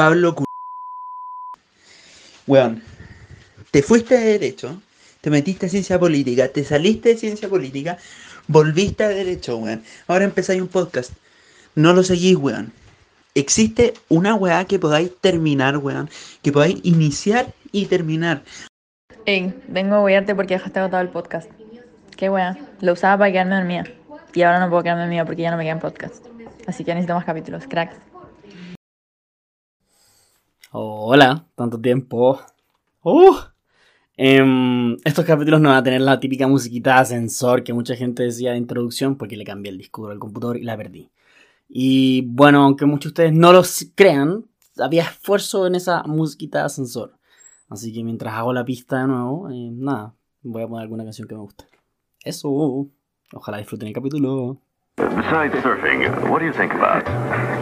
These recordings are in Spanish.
Pablo Cu... Weón, te fuiste de derecho, te metiste a ciencia política, te saliste de ciencia política, volviste a derecho, weón. Ahora empezáis un podcast. No lo seguís, weón. Existe una weá que podáis terminar, weón. Que podáis iniciar y terminar. Ey, vengo a huearte porque dejaste agotado el podcast. Qué weá. Lo usaba para quedarme dormida. Y ahora no puedo quedarme dormida porque ya no me quedan podcast. Así que necesito más capítulos, cracks. Hola, tanto tiempo. Uh. Em, estos capítulos no van a tener la típica musiquita de ascensor que mucha gente decía de introducción porque le cambié el disco al computador y la perdí. Y bueno, aunque muchos de ustedes no lo crean, había esfuerzo en esa musiquita de ascensor. Así que mientras hago la pista de nuevo, eh, nada, voy a poner alguna canción que me guste. Eso. Ojalá disfruten el capítulo. Besides surfing, what do you think about?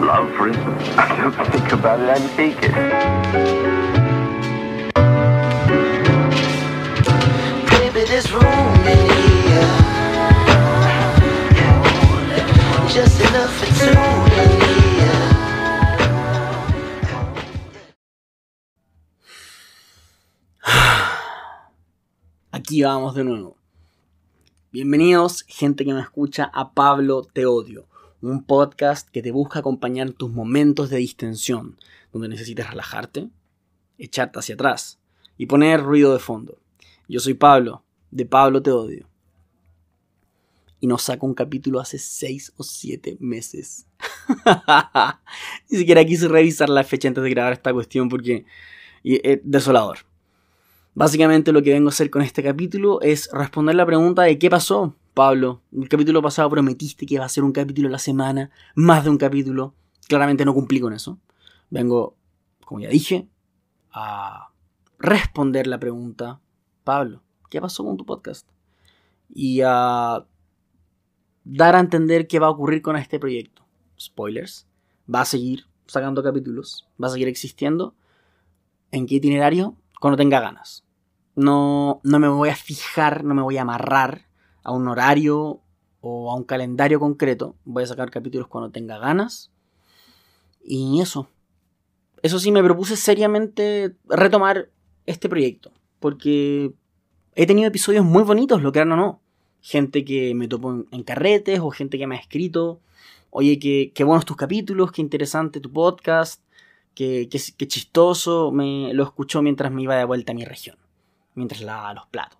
Love, for instance? I don't think about it, I take it. Baby, there's room in here. Just enough for two in here. Aquí vamos de nuevo. Bienvenidos, gente que me escucha, a Pablo Te Odio, un podcast que te busca acompañar tus momentos de distensión, donde necesites relajarte, echarte hacia atrás y poner ruido de fondo. Yo soy Pablo, de Pablo Te Odio. Y nos saco un capítulo hace 6 o 7 meses. Ni siquiera quise revisar la fecha antes de grabar esta cuestión porque es desolador. Básicamente lo que vengo a hacer con este capítulo es responder la pregunta de qué pasó, Pablo. El capítulo pasado prometiste que iba a ser un capítulo a la semana, más de un capítulo. Claramente no cumplí con eso. Vengo, como ya dije, a responder la pregunta, Pablo, ¿qué pasó con tu podcast? Y a dar a entender qué va a ocurrir con este proyecto. Spoilers. Va a seguir sacando capítulos, va a seguir existiendo. ¿En qué itinerario? Cuando tenga ganas. No, no me voy a fijar, no me voy a amarrar a un horario o a un calendario concreto. Voy a sacar capítulos cuando tenga ganas. Y eso. Eso sí, me propuse seriamente retomar este proyecto. Porque he tenido episodios muy bonitos, lo que o no. Gente que me topo en, en carretes o gente que me ha escrito. Oye, qué, qué buenos tus capítulos, qué interesante tu podcast, qué, qué, qué chistoso. Me lo escuchó mientras me iba de vuelta a mi región mientras lavaba los platos,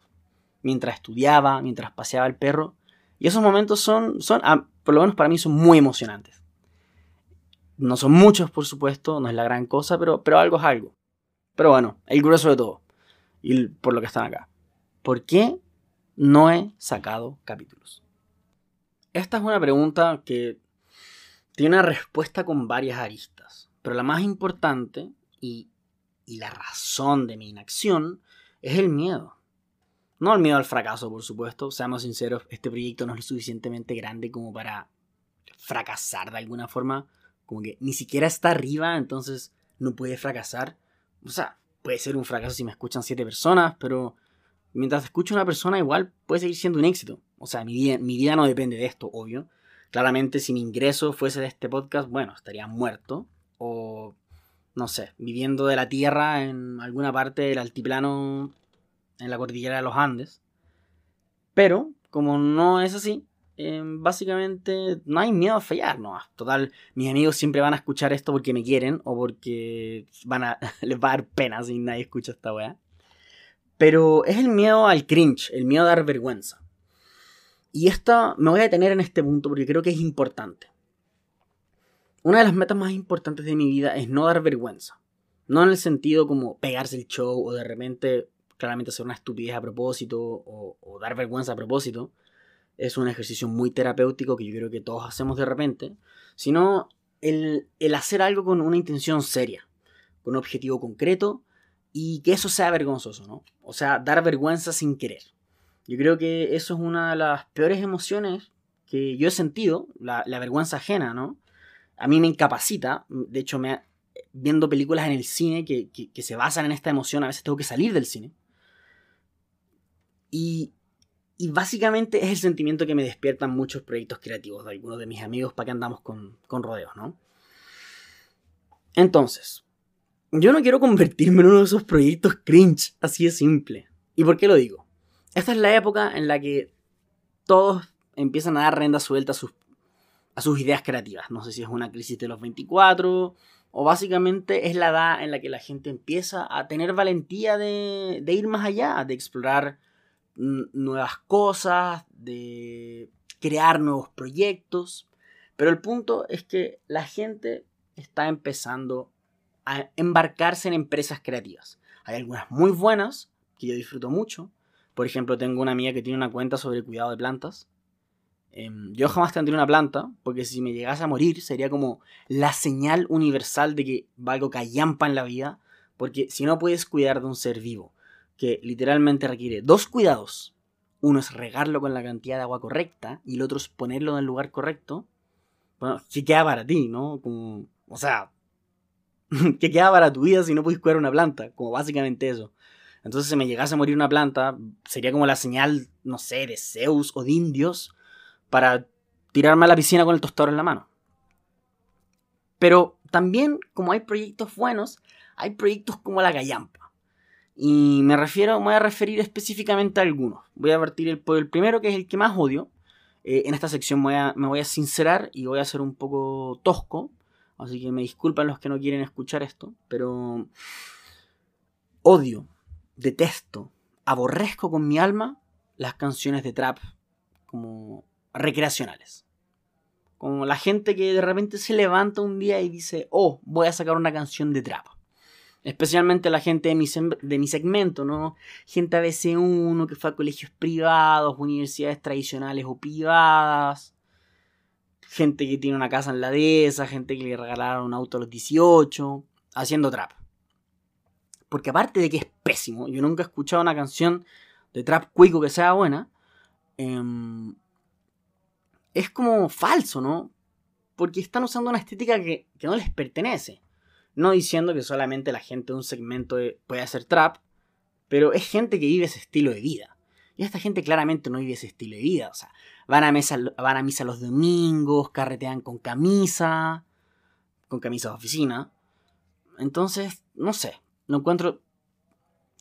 mientras estudiaba, mientras paseaba el perro. Y esos momentos son, son ah, por lo menos para mí, son muy emocionantes. No son muchos, por supuesto, no es la gran cosa, pero, pero algo es algo. Pero bueno, el grueso de todo. Y por lo que están acá. ¿Por qué no he sacado capítulos? Esta es una pregunta que tiene una respuesta con varias aristas. Pero la más importante y, y la razón de mi inacción es el miedo. No el miedo al fracaso, por supuesto. Seamos sinceros, este proyecto no es lo suficientemente grande como para fracasar de alguna forma. Como que ni siquiera está arriba, entonces no puede fracasar. O sea, puede ser un fracaso si me escuchan siete personas, pero mientras escucho una persona igual puede seguir siendo un éxito. O sea, mi vida, mi vida no depende de esto, obvio. Claramente si mi ingreso fuese de este podcast, bueno, estaría muerto. O no sé, viviendo de la tierra en alguna parte del altiplano en la cordillera de los Andes. Pero, como no es así, eh, básicamente no hay miedo a fallar, no. Total, mis amigos siempre van a escuchar esto porque me quieren o porque van a, les va a dar pena si nadie escucha esta weá. Pero es el miedo al cringe, el miedo a dar vergüenza. Y esta me voy a detener en este punto porque creo que es importante. Una de las metas más importantes de mi vida es no dar vergüenza. No en el sentido como pegarse el show o de repente claramente hacer una estupidez a propósito o, dar vergüenza a propósito. Es un ejercicio muy terapéutico que yo creo que todos hacemos de repente. Sino el, el hacer algo con una intención seria, con un objetivo concreto y que eso sea vergonzoso, ¿no? O sea, dar vergüenza sin querer. Yo creo que eso es una de las peores emociones que yo he sentido, la, la vergüenza ajena, ¿no? A mí me incapacita. De hecho, me, viendo películas en el cine que, se basan en esta emoción, a veces tengo que salir del cine. Y, básicamente es el sentimiento que me despiertan muchos proyectos creativos de algunos de mis amigos para que andamos con, con rodeos, ¿no? Entonces, yo no quiero convertirme en uno de esos proyectos cringe, así de simple. ¿Y por qué lo digo? Esta es la época en la que todos empiezan a dar renda suelta a sus, a sus ideas creativas. No sé si es una crisis de los 24 o básicamente es la edad en la que la gente empieza a tener valentía de, de ir más allá, de explorar mm, nuevas cosas, de crear nuevos proyectos. Pero el punto es que la gente está empezando a embarcarse en empresas creativas. Hay algunas muy buenas, que yo disfruto mucho. Por ejemplo, tengo una amiga que tiene una cuenta sobre cuidado de plantas. Em, yo jamás tendría una planta, porque si me llegase a morir sería como la señal universal de que valgo callampa en la vida, porque si no puedes cuidar de un ser vivo, que literalmente requiere dos cuidados, uno es regarlo con la cantidad de agua correcta y el otro es ponerlo en el lugar correcto, bueno, ¿qué queda para ti, no? Como, o sea, ¿qué queda para tu vida si no puedes cuidar una planta? Como básicamente eso. Entonces, si me llegase a morir una planta, sería como la señal, no sé, de Zeus o de indios para tirarme a la piscina con el tostador en la mano. Pero también, como hay proyectos buenos, hay proyectos como la Gallampa. Y me refiero, me voy a referir específicamente a algunos. Voy a partir el, el primero, que es el que más odio. Eh, en esta sección voy, a, me voy a sincerar y voy a ser un poco tosco. Así que me disculpan los que no quieren escuchar esto. Pero odio detesto, aborrezco con mi alma las canciones de trap como recreacionales. Como la gente que de repente se levanta un día y dice, oh, voy a sacar una canción de trap. Especialmente la gente de mi, de mi segmento, ¿no? Gente ABC1 que fue a colegios privados, universidades tradicionales o privadas. Gente que tiene una casa en la dehesa, gente que le regalaron un auto a los 18, haciendo trap. Porque aparte de que es pésimo, yo nunca he escuchado una canción de trap cuico que sea buena. Em, es como falso, ¿no? Porque están usando una estética que, no les pertenece. No diciendo que solamente la gente de un segmento puede hacer trap, pero es gente que vive ese estilo de vida. Y esta gente claramente no vive ese estilo de vida. O sea, van a, mesa, van a misa los domingos, carretean con camisa, con camisa de oficina. Entonces, no sé, lo encuentro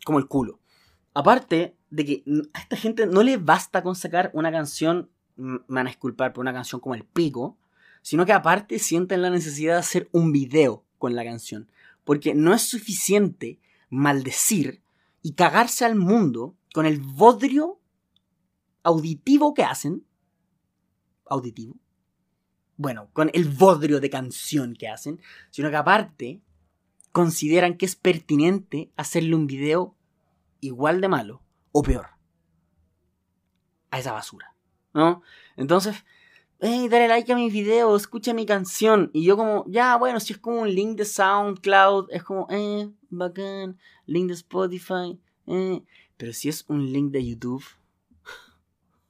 como el culo. Aparte de que a esta gente no le basta con sacar una canción, me van a disculpar por una canción como El Pico, sino que aparte sienten la necesidad de hacer un video con la canción. Porque no es suficiente maldecir y cagarse al mundo con el bodrio auditivo que hacen. Auditivo. Bueno, con el bodrio de canción que hacen, sino que aparte consideran que es pertinente hacerle un video igual de malo o peor a esa basura, ¿no? Entonces, hey, dale like a mi video, escucha mi canción. Y yo como, ya, bueno, si es como un link de SoundCloud, es como, eh, bacán, link de Spotify, eh. Pero si es un link de YouTube...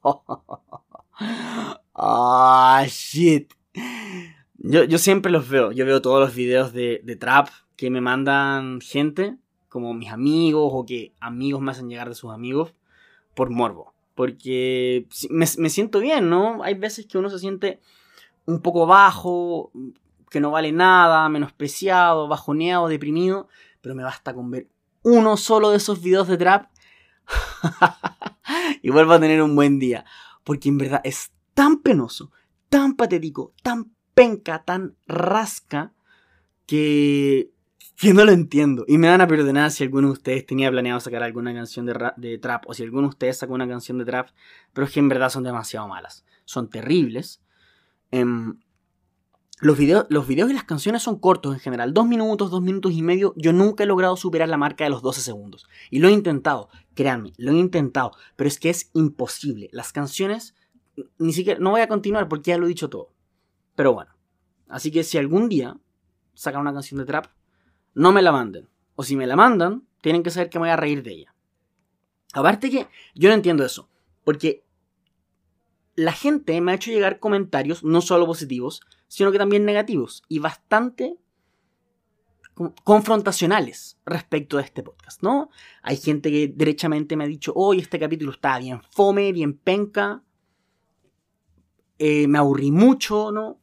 Ah, shit. Yo, yo, siempre los veo. Yo veo todos los videos de, de trap que me mandan gente, como mis amigos o que amigos me hacen llegar de sus amigos, por morbo. Porque me, siento bien, ¿no? Hay veces que uno se siente un poco bajo, que no vale nada, menospreciado, bajoneado, deprimido, pero me basta con ver uno solo de esos videos de trap y vuelvo a tener un buen día. Porque en verdad es tan penoso, tan patético, tan penca, tan rasca, que que no lo entiendo. Y me van a perdonar si alguno de ustedes tenía planeado sacar alguna canción de, trap o si alguno de ustedes sacó una canción de trap, pero es que en verdad son demasiado malas. Son terribles. Em, los, videos, los videos y las canciones son cortos en general. Dos minutos, dos minutos y medio. Yo nunca he logrado superar la marca de los 12 segundos. Y lo he intentado, créanme, lo he intentado. Pero es que es imposible. Las canciones, ni siquiera, no voy a continuar porque ya lo he dicho todo. Pero bueno. Así que si algún día sacan una canción de trap, no me la manden. O si me la mandan, tienen que saber que me voy a reír de ella. Aparte que yo no entiendo eso. Porque la gente me ha hecho llegar comentarios no solo positivos, sino que también negativos. Y bastante confrontacionales respecto a este podcast, ¿no? Hay gente que derechamente me ha dicho, hoy este capítulo está bien fome, bien penca, eh, me aburrí mucho, ¿no?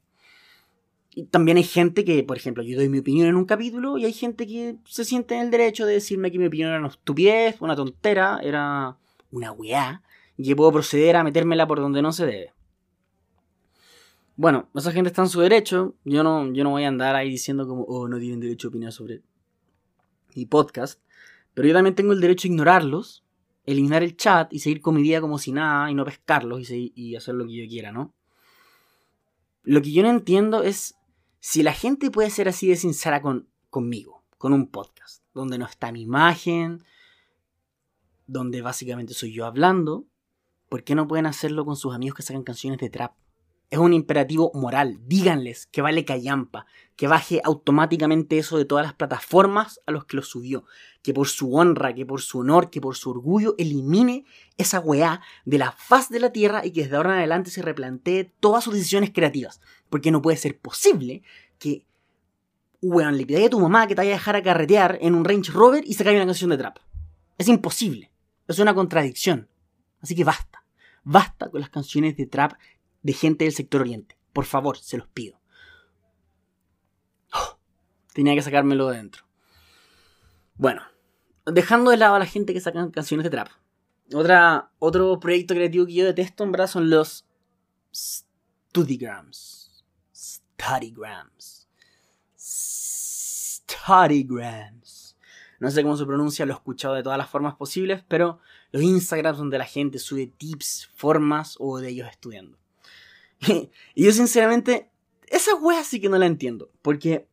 También hay gente que, por ejemplo, yo doy mi opinión en un capítulo y hay gente que se siente en el derecho de decirme que mi opinión era una estupidez, una tontera, era una weá, y que puedo proceder a metérmela por donde no se debe. Bueno, esa gente está en su derecho. Yo no, yo no voy a andar ahí diciendo como, oh, no tienen derecho a opinar sobre mi podcast. Pero yo también tengo el derecho a ignorarlos, eliminar el chat y seguir con mi vida como si nada y no pescarlos y hacer lo que yo quiera, ¿no? Lo que yo no entiendo es si la gente puede ser así de sincera con, conmigo, con un podcast, donde no está mi imagen, donde básicamente soy yo hablando, ¿por qué no pueden hacerlo con sus amigos que sacan canciones de trap? Es un imperativo moral. Díganles que vale callampa, que baje automáticamente eso de todas las plataformas a los que lo subió, que por su honra, que por su honor, que por su orgullo elimine esa weá de la faz de la tierra y que desde ahora en adelante se replantee todas sus decisiones creativas. Porque no puede ser posible que, weón, le pidáis a tu mamá que te vaya a dejar a carretear en un Range Rover y se una canción de trap. Es imposible. Es una contradicción. Así que basta. Basta con las canciones de trap de gente del sector oriente. Por favor, se los pido. Oh, tenía que sacármelo de dentro. Bueno, dejando de lado a la gente que saca canciones de trap. Otra, otro proyecto creativo que yo detesto en son los Studigrams. Studigrams. Studigrams. No sé cómo se pronuncia, lo he escuchado de todas las formas posibles, pero los Instagrams donde la gente sube tips, formas o de ellos estudiando. y yo sinceramente, esa wea sí que no la entiendo, porque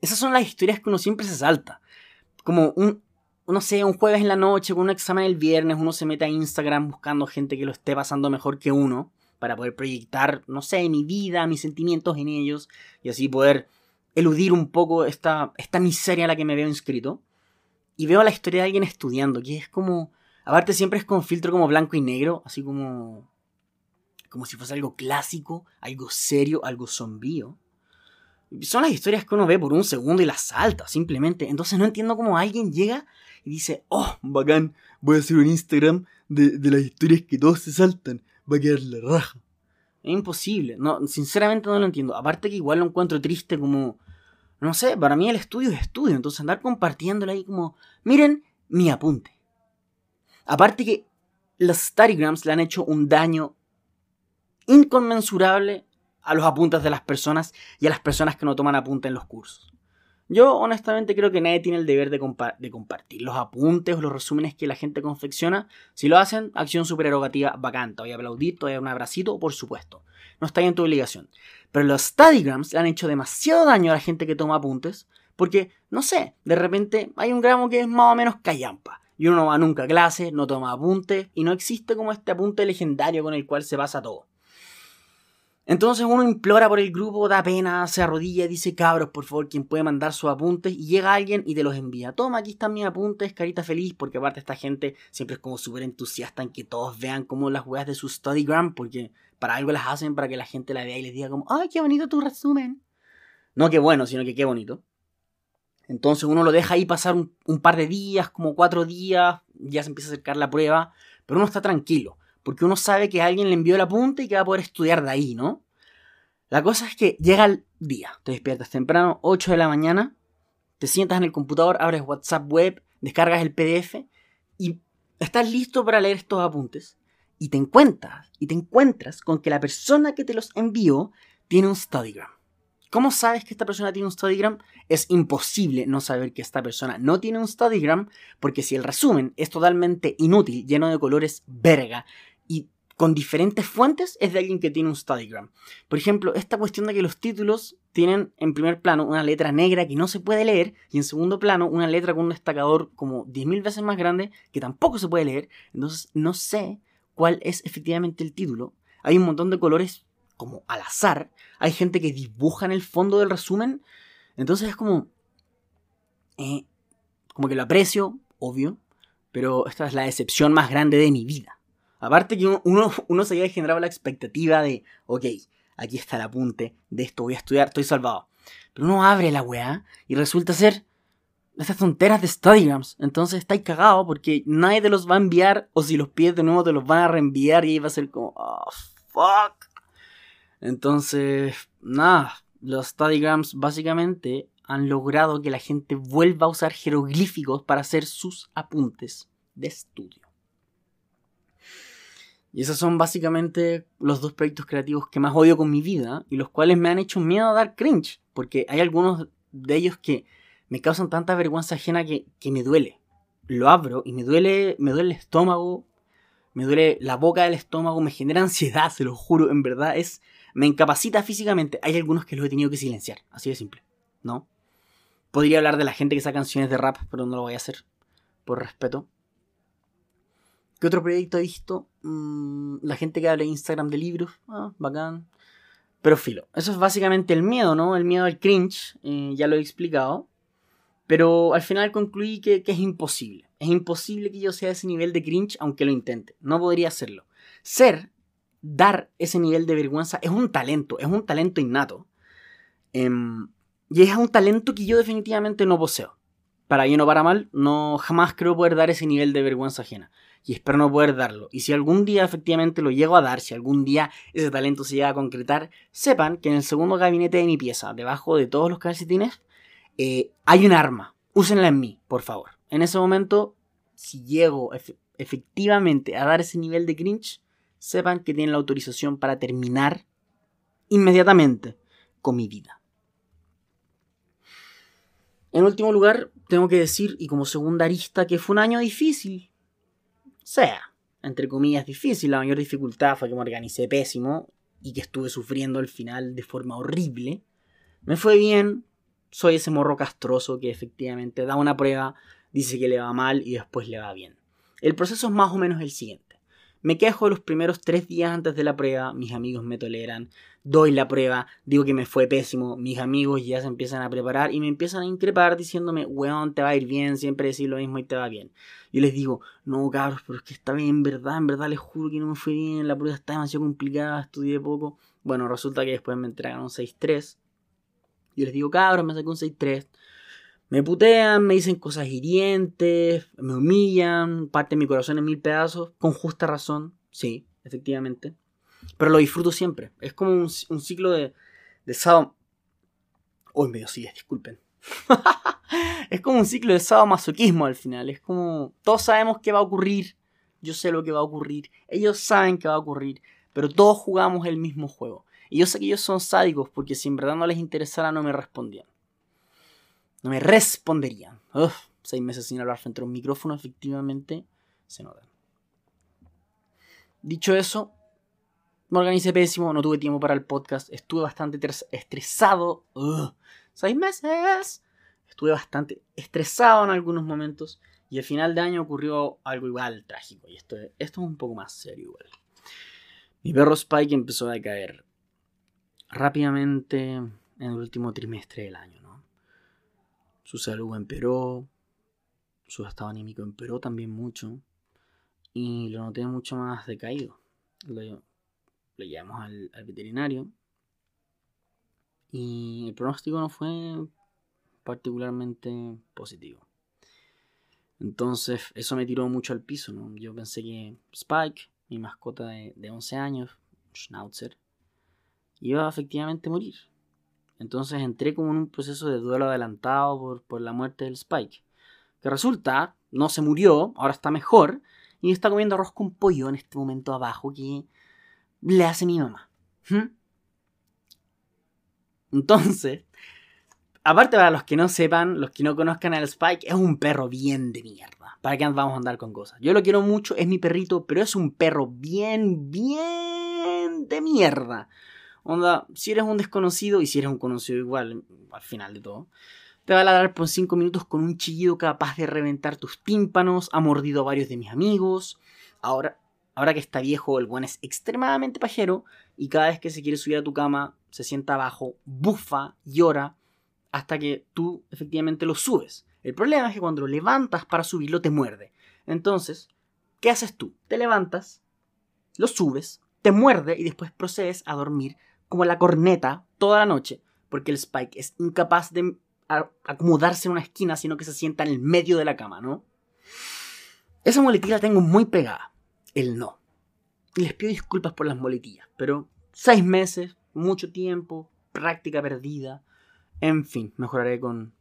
esas son las historias que uno siempre se salta. Como un, no sé, un jueves en la noche, con un examen el viernes, uno se mete a Instagram buscando gente que lo esté pasando mejor que uno, para poder proyectar, no sé, mi vida, mis sentimientos en ellos, y así poder eludir un poco esta, esta miseria a la que me veo inscrito. Y veo la historia de alguien estudiando, que es como, aparte siempre es con filtro como blanco y negro, así como como si fuese algo clásico, algo serio, algo sombrío. Son las historias que uno ve por un segundo y las salta, simplemente. Entonces no entiendo cómo alguien llega y dice, oh, bacán, voy a hacer un Instagram de, de las historias que todos se saltan, va a raja. Es imposible, no, sinceramente no lo entiendo. Aparte que igual lo encuentro triste como, no sé, para mí el estudio es estudio, entonces andar compartiéndolo ahí como, miren mi apunte. Aparte que los Starigrams le han hecho un daño inconmensurable a los apuntes de las personas y a las personas que no toman apunte en los cursos. Yo honestamente creo que nadie tiene el deber de, compa de compartir los apuntes o los resúmenes que la gente confecciona. Si lo hacen, acción supererogativa bacán. Te voy a aplaudir, voy a dar un abracito, por supuesto. No está en tu obligación. Pero los studygrams le han hecho demasiado daño a la gente que toma apuntes porque, no sé, de repente hay un gramo que es más o menos callampa. Y uno no va nunca a clase, no toma apuntes y no existe como este apunte legendario con el cual se basa todo. Entonces uno implora por el grupo, da pena, se arrodilla y dice, cabros, por favor, quien puede mandar sus apuntes. Y llega alguien y te los envía. Toma, aquí están mis apuntes, carita feliz, porque aparte esta gente siempre es como súper entusiasta en que todos vean como las weas de su Studygram, porque para algo las hacen para que la gente la vea y les diga como, ay, qué bonito tu resumen. No qué bueno, sino que qué bonito. Entonces uno lo deja ahí pasar un, un par de días, como cuatro días, ya se empieza a acercar la prueba, pero uno está tranquilo porque uno sabe que alguien le envió el apunte y que va a poder estudiar de ahí, ¿no? La cosa es que llega el día, te despiertas temprano, 8 de la mañana, te sientas en el computador, abres WhatsApp web, descargas el PDF y estás listo para leer estos apuntes y te encuentras, y te encuentras con que la persona que te los envió tiene un Studygram. ¿Cómo sabes que esta persona tiene un Studygram? Es imposible no saber que esta persona no tiene un Studygram porque si el resumen es totalmente inútil, lleno de colores verga con diferentes fuentes, es de alguien que tiene un Studygram. Por ejemplo, esta cuestión de que los títulos tienen en primer plano una letra negra que no se puede leer y en segundo plano una letra con un destacador como 10.000 veces más grande que tampoco se puede leer. Entonces no sé cuál es efectivamente el título. Hay un montón de colores como al azar. Hay gente que dibuja en el fondo del resumen. Entonces es como... eh, como que lo aprecio, obvio. Pero esta es la decepción más grande de mi vida. Aparte que uno, uno, se había generado la expectativa de, ok, aquí está el apunte, de esto voy a estudiar, estoy salvado. Pero uno abre la weá y resulta ser estas tonteras de Studygrams. Entonces estáis cagado porque nadie te los va a enviar o si los pides de nuevo te los van a reenviar y ahí va a ser como, oh, fuck. Entonces, nada, los studygrams básicamente han logrado que la gente vuelva a usar jeroglíficos para hacer sus apuntes de estudio. Y esos son básicamente los dos proyectos creativos que más odio con mi vida y los cuales me han hecho miedo a dar cringe, porque hay algunos de ellos que me causan tanta vergüenza ajena que, me duele. Lo abro y me duele, me duele el estómago, me duele la boca del estómago, me genera ansiedad, se lo juro, en verdad es, me incapacita físicamente. Hay algunos que los he tenido que silenciar, así de simple, ¿no? Podría hablar de la gente que saca canciones de rap, pero no lo voy a hacer, por respeto. ¿Qué otro proyecto he visto? Mm, la gente que habla en Instagram de libros. Ah, bacán. Pero filo. Eso es básicamente el miedo, ¿no? El miedo al cringe. eh, ya lo he explicado. Pero al final concluí que, que es imposible. Es imposible que yo sea ese nivel de cringe aunque lo intente. No podría hacerlo. Ser, dar ese nivel de vergüenza es un talento. Es un talento innato. Em, y es un talento que yo definitivamente no poseo. Para bien o para mal, no jamás creo poder dar ese nivel de vergüenza ajena y espero no poder darlo. Y si algún día efectivamente lo llego a dar, si algún día ese talento se llega a concretar, sepan que en el segundo gabinete de mi pieza, debajo de todos los calcetines, eh, hay un arma. Úsenla en mí, por favor. En ese momento, si llego efe- efectivamente a dar ese nivel de cringe, sepan que tienen la autorización para terminar inmediatamente con mi vida. En último lugar, tengo que decir, y como segunda arista, que fue un año difícil sea, entre comillas, difícil. La mayor dificultad fue que me organicé pésimo y que estuve sufriendo al final de forma horrible. Me fue bien, soy ese morro castroso que efectivamente da una prueba, dice que le va mal y después le va bien. El proceso es más o menos el siguiente. Me quejo los primeros tres días antes de la prueba, mis amigos me toleran, doy la prueba, digo que me fue pésimo, mis amigos ya se empiezan a preparar y me empiezan a increpar diciéndome, weón, te va a ir bien, siempre decís lo mismo y te va bien. Yo les digo, no cabros, pero es que está bien, en verdad, en verdad les juro que no me fue bien, la prueba está demasiado complicada, estudié poco. Bueno, resulta que después me entregan un 6-3. Yo les digo, cabros, me saqué un 6-3. Me putean, me dicen cosas hirientes, me humillan, parten mi corazón en mil pedazos, con justa razón, sí, efectivamente. Pero lo disfruto siempre. Es como un, ciclo de, de sado... Uy, medio disculpen. es como un ciclo de sadomasoquismo al final. Es como. Todos sabemos qué va a ocurrir. Yo sé lo que va a ocurrir. Ellos saben qué va a ocurrir. Pero todos jugamos el mismo juego. Y yo sé que ellos son sádicos porque si en verdad no les interesara no me respondían. No me responderían. Uf, seis meses sin hablar frente a un micrófono, efectivamente, se notan. Dicho eso, me organicé pésimo, no tuve tiempo para el podcast, estuve bastante tres- estresado. Seis meses. Estuve bastante estresado en algunos momentos. Y al final de año ocurrió algo igual trágico. Y esto, esto es un poco más serio igual. Mi perro Spike empezó a decaer rápidamente en el último trimestre del año, ¿no? Su salud empeoró, su estado anímico empeoró también mucho y lo noté mucho más decaído. Lo llevamos al, veterinario y el pronóstico no fue particularmente positivo. Entonces eso me tiró mucho al piso, ¿no? Yo pensé que Spike, mi mascota de, de 11 años, Schnauzer, iba a efectivamente morir. Entonces entré como en un proceso de duelo adelantado por, por la muerte del Spike. Que resulta, no se murió, ahora está mejor, y está comiendo arroz con pollo en este momento abajo que le hace mi mamá. Entonces, aparte para los que no sepan, los que no conozcan al Spike, es un perro bien de mierda. ¿Para qué vamos a andar con cosas? Yo lo quiero mucho, es mi perrito, pero es un perro bien, bien de mierda. Onda, si eres un desconocido y si eres un conocido igual, al final de todo, te va a ladrar por 5 minutos con un chillido capaz de reventar tus tímpanos, ha mordido a varios de mis amigos. Ahora, ahora que está viejo, el buen es extremadamente pajero y cada vez que se quiere subir a tu cama, se sienta abajo, bufa, llora, hasta que tú efectivamente lo subes. El problema es que cuando lo levantas para subirlo te muerde. Entonces, ¿qué haces tú? Te levantas, lo subes, te muerde y después procedes a dormir como la corneta toda la noche, porque el Spike es incapaz de acomodarse en una esquina, sino que se sienta en el medio de la cama, ¿no? Esa muletilla la tengo muy pegada. El no. Les pido disculpas por las muletillas, pero seis meses, mucho tiempo, práctica perdida. En fin, mejoraré con,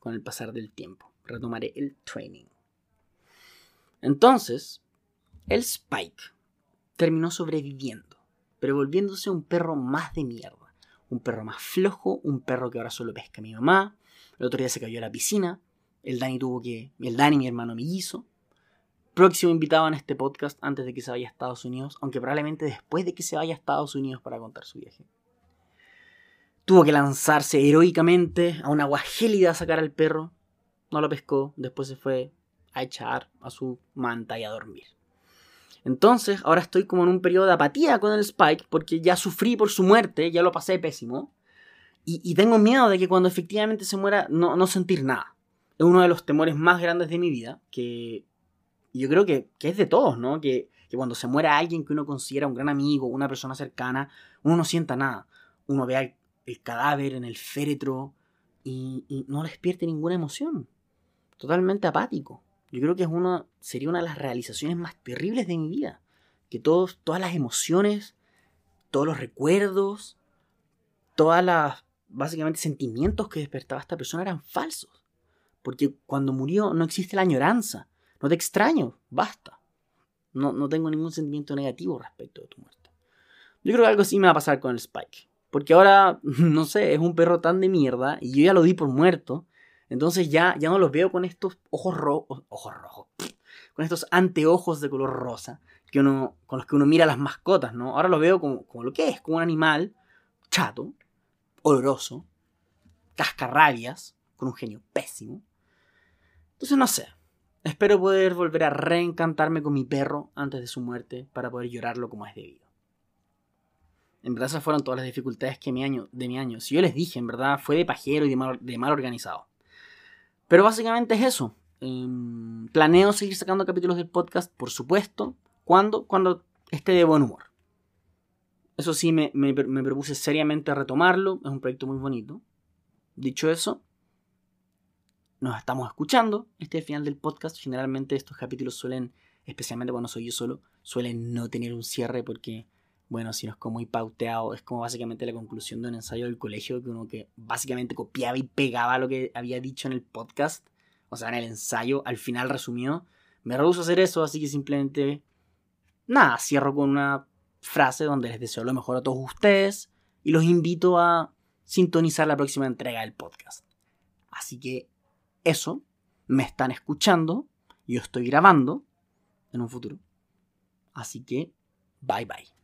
con el pasar del tiempo. Retomaré el training. Entonces, el Spike terminó sobreviviendo, pero volviéndose un perro más de mierda. Un perro más flojo, un perro que ahora solo pesca a mi mamá. El otro día se cayó a la piscina. El Dani tuvo que. El Dani, mi hermano mellizo. Próximo invitado en este podcast antes de que se vaya a Estados Unidos, aunque probablemente después de que se vaya a Estados Unidos para contar su viaje. Tuvo que lanzarse heroicamente a una agua a sacar al perro. No lo pescó, después se fue a echar a su manta y a dormir. Entonces, ahora estoy como en un periodo de apatía con el Spike porque ya sufrí por su muerte, ya lo pasé pésimo. Y, tengo miedo de que cuando efectivamente se muera no, no, sentir nada. Es uno de los temores más grandes de mi vida, que yo creo que, es de todos, ¿no? Que, cuando se muera alguien que uno considera un gran amigo, una persona cercana, uno no sienta nada. Uno ve el, cadáver en el féretro y, y no despierte ninguna emoción. Totalmente apático. Yo creo que es una, sería una de las realizaciones más terribles de mi vida. Que todos, todas las emociones, todos los recuerdos, todas las, básicamente, sentimientos que despertaba esta persona eran falsos. Porque cuando murió no existe la añoranza. No te extraño, basta. No, no tengo ningún sentimiento negativo respecto de tu muerte. Yo creo que algo así me va a pasar con el Spike. Porque ahora, no sé, es un perro tan de mierda y yo ya lo di por muerto entonces ya, ya no los veo con estos ojos rojos, ojos rojos, con estos anteojos de color rosa que uno, con los que uno mira las mascotas, ¿no? Ahora lo veo como, como lo que es, como un animal chato, oloroso, cascarrabias, con un genio pésimo. Entonces no sé. Espero poder volver a reencantarme con mi perro antes de su muerte para poder llorarlo como es debido. En verdad esas fueron todas las dificultades que mi año, de mi año. Si yo les dije, en verdad fue de pajero y de mal organizado. Pero básicamente es eso. Em, planeo seguir sacando capítulos del podcast, por supuesto. ¿Cuándo? Cuando esté de buen humor. Eso sí, me, propuse seriamente retomarlo. Es un proyecto muy bonito. Dicho eso, nos estamos escuchando. Este es el final del podcast. Generalmente estos capítulos suelen, especialmente cuando soy yo solo, suelen no tener un cierre porque bueno, si no es como muy pauteado, es como básicamente la conclusión de un ensayo del colegio, que uno que básicamente copiaba y pegaba lo que había dicho en el podcast, o sea, en el ensayo, al final resumió. Me rehuso a hacer eso, así que simplemente, nada, cierro con una frase donde les deseo lo mejor a todos ustedes y los invito a sintonizar la próxima entrega del podcast. Así que eso, me están escuchando, yo estoy grabando en un futuro. Así que, bye bye.